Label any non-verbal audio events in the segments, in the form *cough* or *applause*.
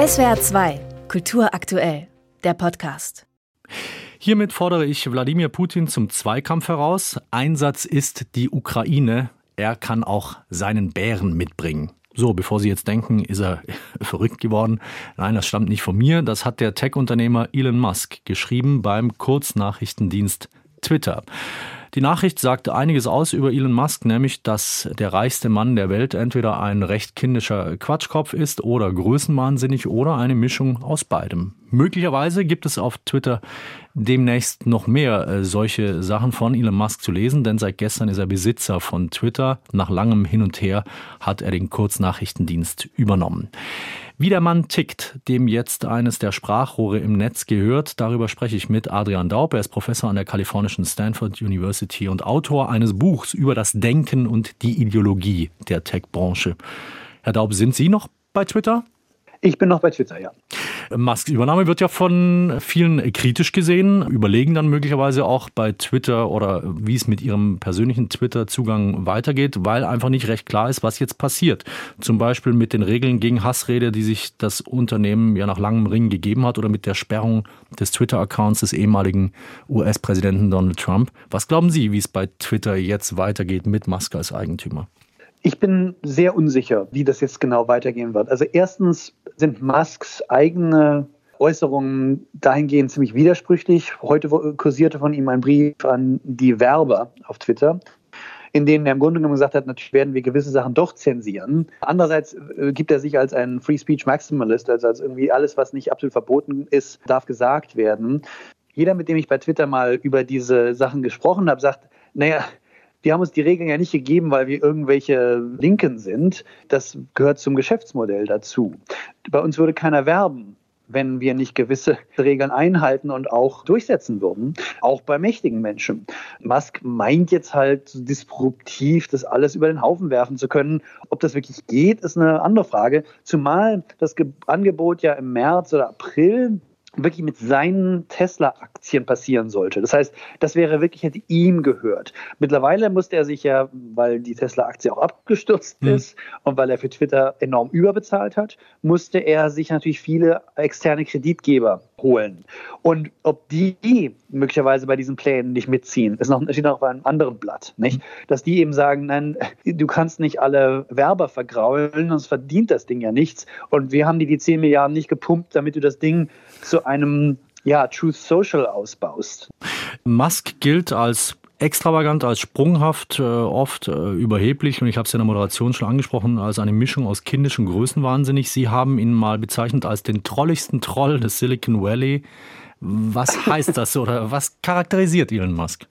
SWR 2, Kultur aktuell, der Podcast. Hiermit fordere ich Wladimir Putin zum Zweikampf heraus. Einsatz ist die Ukraine. Er kann auch seinen Bären mitbringen. So, bevor Sie jetzt denken, ist er *laughs* verrückt geworden. Nein, das stammt nicht von mir. Das hat der Tech-Unternehmer Elon Musk geschrieben beim Kurznachrichtendienst Twitter. Die Nachricht sagte einiges aus über Elon Musk, nämlich, dass der reichste Mann der Welt entweder ein recht kindischer Quatschkopf ist oder größenwahnsinnig oder eine Mischung aus beidem. Möglicherweise gibt es auf Twitter demnächst noch mehr äh, solche Sachen von Elon Musk zu lesen, denn seit gestern ist er Besitzer von Twitter. Nach langem Hin und Her hat er den Kurznachrichtendienst übernommen. Wie der Mann tickt, dem jetzt eines der Sprachrohre im Netz gehört, darüber spreche ich mit Adrian Daub. Er ist Professor an der kalifornischen Stanford University und Autor eines Buchs über das Denken und die Ideologie der Tech-Branche. Herr Daub, sind Sie noch bei Twitter? Ich bin noch bei Twitter, ja. Musks Übernahme wird ja von vielen kritisch gesehen, überlegen dann möglicherweise auch bei Twitter oder wie es mit ihrem persönlichen Twitter-Zugang weitergeht, weil einfach nicht recht klar ist, was jetzt passiert. Zum Beispiel mit den Regeln gegen Hassrede, die sich das Unternehmen ja nach langem Ringen gegeben hat oder mit der Sperrung des Twitter-Accounts des ehemaligen US-Präsidenten Donald Trump. Was glauben Sie, wie es bei Twitter jetzt weitergeht mit Musk als Eigentümer? Ich bin sehr unsicher, wie das jetzt genau weitergehen wird. Also erstens sind Musks eigene Äußerungen dahingehend ziemlich widersprüchlich. Heute kursierte von ihm ein Brief an die Werber auf Twitter, in denen er im Grunde genommen gesagt hat, natürlich werden wir gewisse Sachen doch zensieren. Andererseits äh, gibt er sich als ein Free Speech Maximalist, also als irgendwie alles, was nicht absolut verboten ist, darf gesagt werden. Jeder, mit dem ich bei Twitter mal über diese Sachen gesprochen habe, sagt, naja, die haben uns die Regeln ja nicht gegeben, weil wir irgendwelche Linken sind. Das gehört zum Geschäftsmodell dazu. Bei uns würde keiner werben, wenn wir nicht gewisse *laughs* Regeln einhalten und auch durchsetzen würden, auch bei mächtigen Menschen. Musk meint jetzt halt disruptiv, das alles über den Haufen werfen zu können. Ob das wirklich geht, ist eine andere Frage. Zumal das Angebot ja im März oder April wirklich mit seinen Tesla-Aktien passieren sollte. Das heißt, das wäre wirklich, hätte ihm gehört. Mittlerweile musste er sich ja, weil die Tesla-Aktie auch abgestürzt mhm. ist und weil er für Twitter enorm überbezahlt hat, musste er sich natürlich viele externe Kreditgeber holen. Und ob die möglicherweise bei diesen Plänen nicht mitziehen, ist noch, steht noch auf einem anderen Blatt. Nicht? Dass die eben sagen, nein, du kannst nicht alle Werber vergraulen, sonst verdient das Ding ja nichts. Und wir haben dir die 10 Milliarden nicht gepumpt, damit du das Ding zu einem ja, Truth Social ausbaust. Musk gilt als extravagant, als sprunghaft, äh, oft äh, überheblich und ich habe es ja in der Moderation schon angesprochen, als eine Mischung aus kindisch und größenwahnsinnig. Sie haben ihn mal bezeichnet als den trolligsten Troll des Silicon Valley. Was *laughs* heißt das oder was charakterisiert Elon Musk?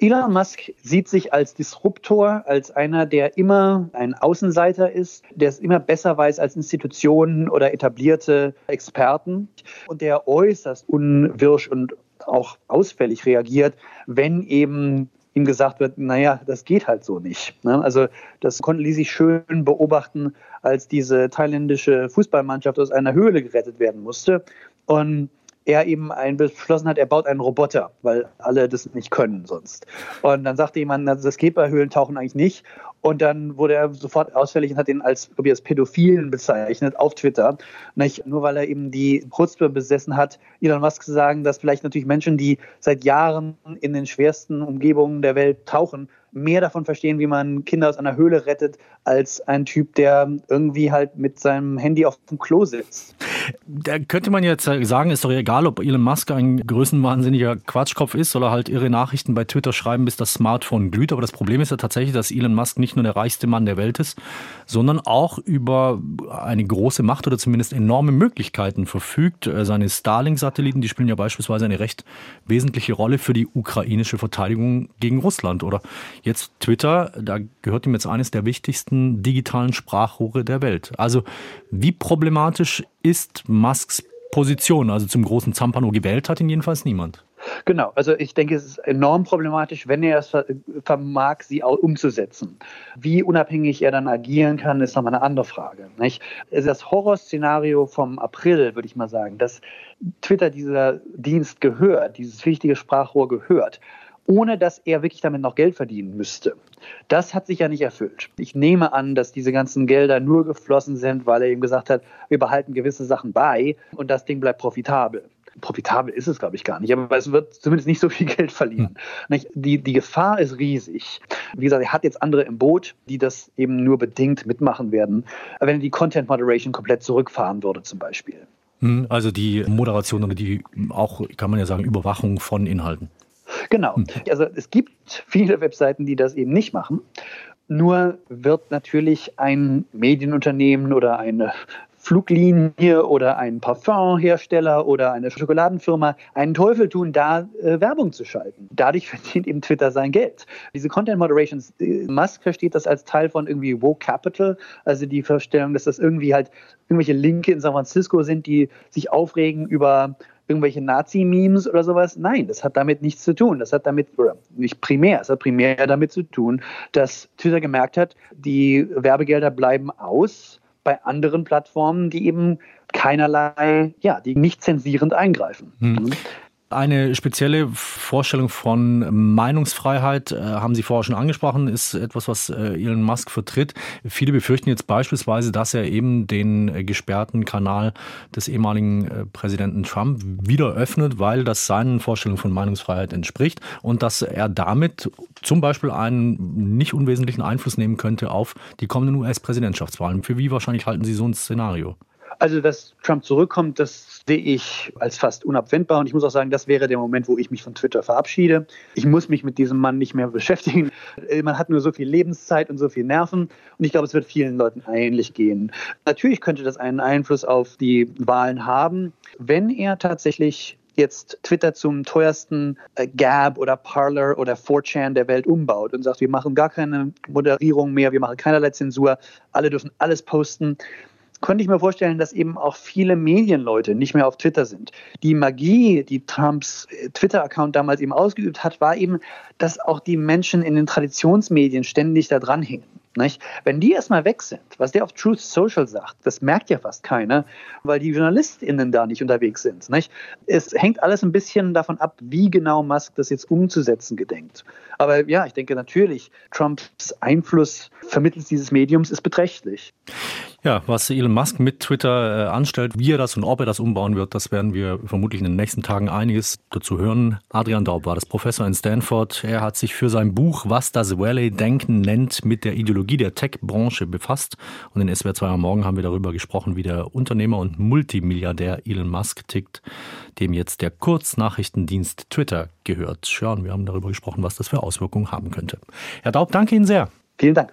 Elon Musk sieht sich als Disruptor, als einer, der immer ein Außenseiter ist, der es immer besser weiß als Institutionen oder etablierte Experten und der äußerst unwirsch und auch ausfällig reagiert, wenn eben ihm gesagt wird, naja, das geht halt so nicht. Ne? Also das konnten ließ sich schön beobachten, als diese thailändische Fußballmannschaft aus einer Höhle gerettet werden musste. Und er eben ein beschlossen hat, er baut einen Roboter, weil alle das nicht können sonst. Und dann sagte jemand, das geht bei Höhlentauchen eigentlich nicht. Und dann wurde er sofort ausfällig und hat ihn als, glaube ich, als Pädophilen bezeichnet auf Twitter. Nicht? Nur weil er eben die Chutzpe besessen hat, Elon Musk zu sagen, dass vielleicht natürlich Menschen, die seit Jahren in den schwersten Umgebungen der Welt tauchen, mehr davon verstehen, wie man Kinder aus einer Höhle rettet, als ein Typ, der irgendwie halt mit seinem Handy auf dem Klo sitzt. Da könnte man jetzt sagen, ist doch egal, ob Elon Musk ein größenwahnsinniger Quatschkopf ist oder halt irre Nachrichten bei Twitter schreiben, bis das Smartphone glüht. Aber das Problem ist ja tatsächlich, dass Elon Musk nicht nur der reichste Mann der Welt ist, sondern auch über eine große Macht oder zumindest enorme Möglichkeiten verfügt. Äh, seine Starlink-Satelliten, die spielen ja beispielsweise eine recht wesentliche Rolle für die ukrainische Verteidigung gegen Russland. Oder jetzt Twitter, da gehört ihm jetzt eines der wichtigsten digitalen Sprachrohre der Welt. Also wie problematisch ist Musks Position? Also zum großen Zampano gewählt hat ihn jedenfalls niemand. Genau, also ich denke, es ist enorm problematisch, wenn er es vermag, sie umzusetzen. Wie unabhängig er dann agieren kann, ist nochmal eine andere Frage. Nicht? Das Horrorszenario vom April, würde ich mal sagen, dass Twitter dieser Dienst gehört, dieses wichtige Sprachrohr gehört ohne dass er wirklich damit noch Geld verdienen müsste. Das hat sich ja nicht erfüllt. Ich nehme an, dass diese ganzen Gelder nur geflossen sind, weil er eben gesagt hat, wir behalten gewisse Sachen bei und das Ding bleibt profitabel. Profitabel ist es, glaube ich, gar nicht, aber es wird zumindest nicht so viel *laughs* Geld verlieren. Hm. Die, die Gefahr ist riesig. Wie gesagt, er hat jetzt andere im Boot, die das eben nur bedingt mitmachen werden, wenn er die Content Moderation komplett zurückfahren würde, zum Beispiel. Hm, also die Moderation oder die auch, kann man ja sagen, Überwachung von Inhalten. Genau. Hm. Also es gibt viele Webseiten, die das eben nicht machen. Nur wird natürlich ein Medienunternehmen oder eine Fluglinie oder ein Parfumhersteller oder eine Schokoladenfirma einen Teufel tun, da äh, Werbung zu schalten. Dadurch *laughs* verdient eben Twitter sein Geld. Diese Content Moderations, äh, Musk versteht das als Teil von irgendwie Woke Capital, also die Vorstellung, dass das irgendwie halt irgendwelche Linke in San Francisco sind, die sich aufregen über irgendwelche Nazi-Memes oder sowas. Nein, das hat damit nichts zu tun. Das hat damit, oder nicht primär, es hat primär damit zu tun, dass Twitter gemerkt hat, die Werbegelder bleiben aus bei anderen Plattformen, die eben keinerlei, ja, die nicht zensierend eingreifen. Hm. Eine spezielle Vorstellung von Meinungsfreiheit, äh, haben Sie vorher schon angesprochen, ist etwas, was äh, Elon Musk vertritt. Viele befürchten jetzt beispielsweise, dass er eben den äh, gesperrten Kanal des ehemaligen äh, Präsidenten Trump wieder öffnet, weil das seinen Vorstellungen von Meinungsfreiheit entspricht und dass er damit zum Beispiel einen nicht unwesentlichen Einfluss nehmen könnte auf die kommenden US-Präsidentschaftswahlen. Für wie wahrscheinlich halten Sie so ein Szenario? Also, dass Trump zurückkommt, das sehe ich als fast unabwendbar. Und ich muss auch sagen, das wäre der Moment, wo ich mich von Twitter verabschiede. Ich muss mich mit diesem Mann nicht mehr *laughs* beschäftigen. Man hat nur so viel Lebenszeit und so viel Nerven. Und ich glaube, es wird vielen Leuten ähnlich gehen. Natürlich könnte das einen Einfluss auf die Wahlen haben, wenn er tatsächlich jetzt Twitter zum teuersten äh, Gab oder Parler oder 4chan der Welt umbaut und sagt, wir machen gar keine Moderierung mehr, wir machen keinerlei Zensur, alle dürfen alles posten könnte ich mir vorstellen, dass eben auch viele Medienleute nicht mehr auf Twitter sind. Die Magie, die Trumps äh, Twitter-Account damals eben ausgeübt hat, war eben, dass auch die Menschen in den Traditionsmedien ständig da dran hingen. Nicht? Wenn die erstmal weg sind, was der auf Truth Social sagt, das merkt ja fast keiner, weil die JournalistInnen da nicht unterwegs sind. Nicht? Es hängt alles ein bisschen davon ab, wie genau Musk das jetzt umzusetzen gedenkt. Aber ja, ich denke natürlich, Trumps Einfluss vermittels dieses Mediums ist beträchtlich. Ja, was Elon Musk mit Twitter äh, anstellt, wie er das und ob er das umbauen wird, das werden wir vermutlich in den nächsten Tagen einiges dazu hören. Adrian Daub war das Professor in Stanford. Er hat sich für sein Buch, was das Valley-Denken nennt, mit der Ideologie der Tech-Branche befasst. Und in SWR 2 am Morgen haben wir darüber gesprochen, wie der Unternehmer und Multimilliardär Elon Musk tickt, dem jetzt der Kurznachrichtendienst Twitter gehört. Und wir haben darüber gesprochen, was das für Auswirkungen haben könnte. Herr Daub, danke Ihnen sehr. Vielen Dank.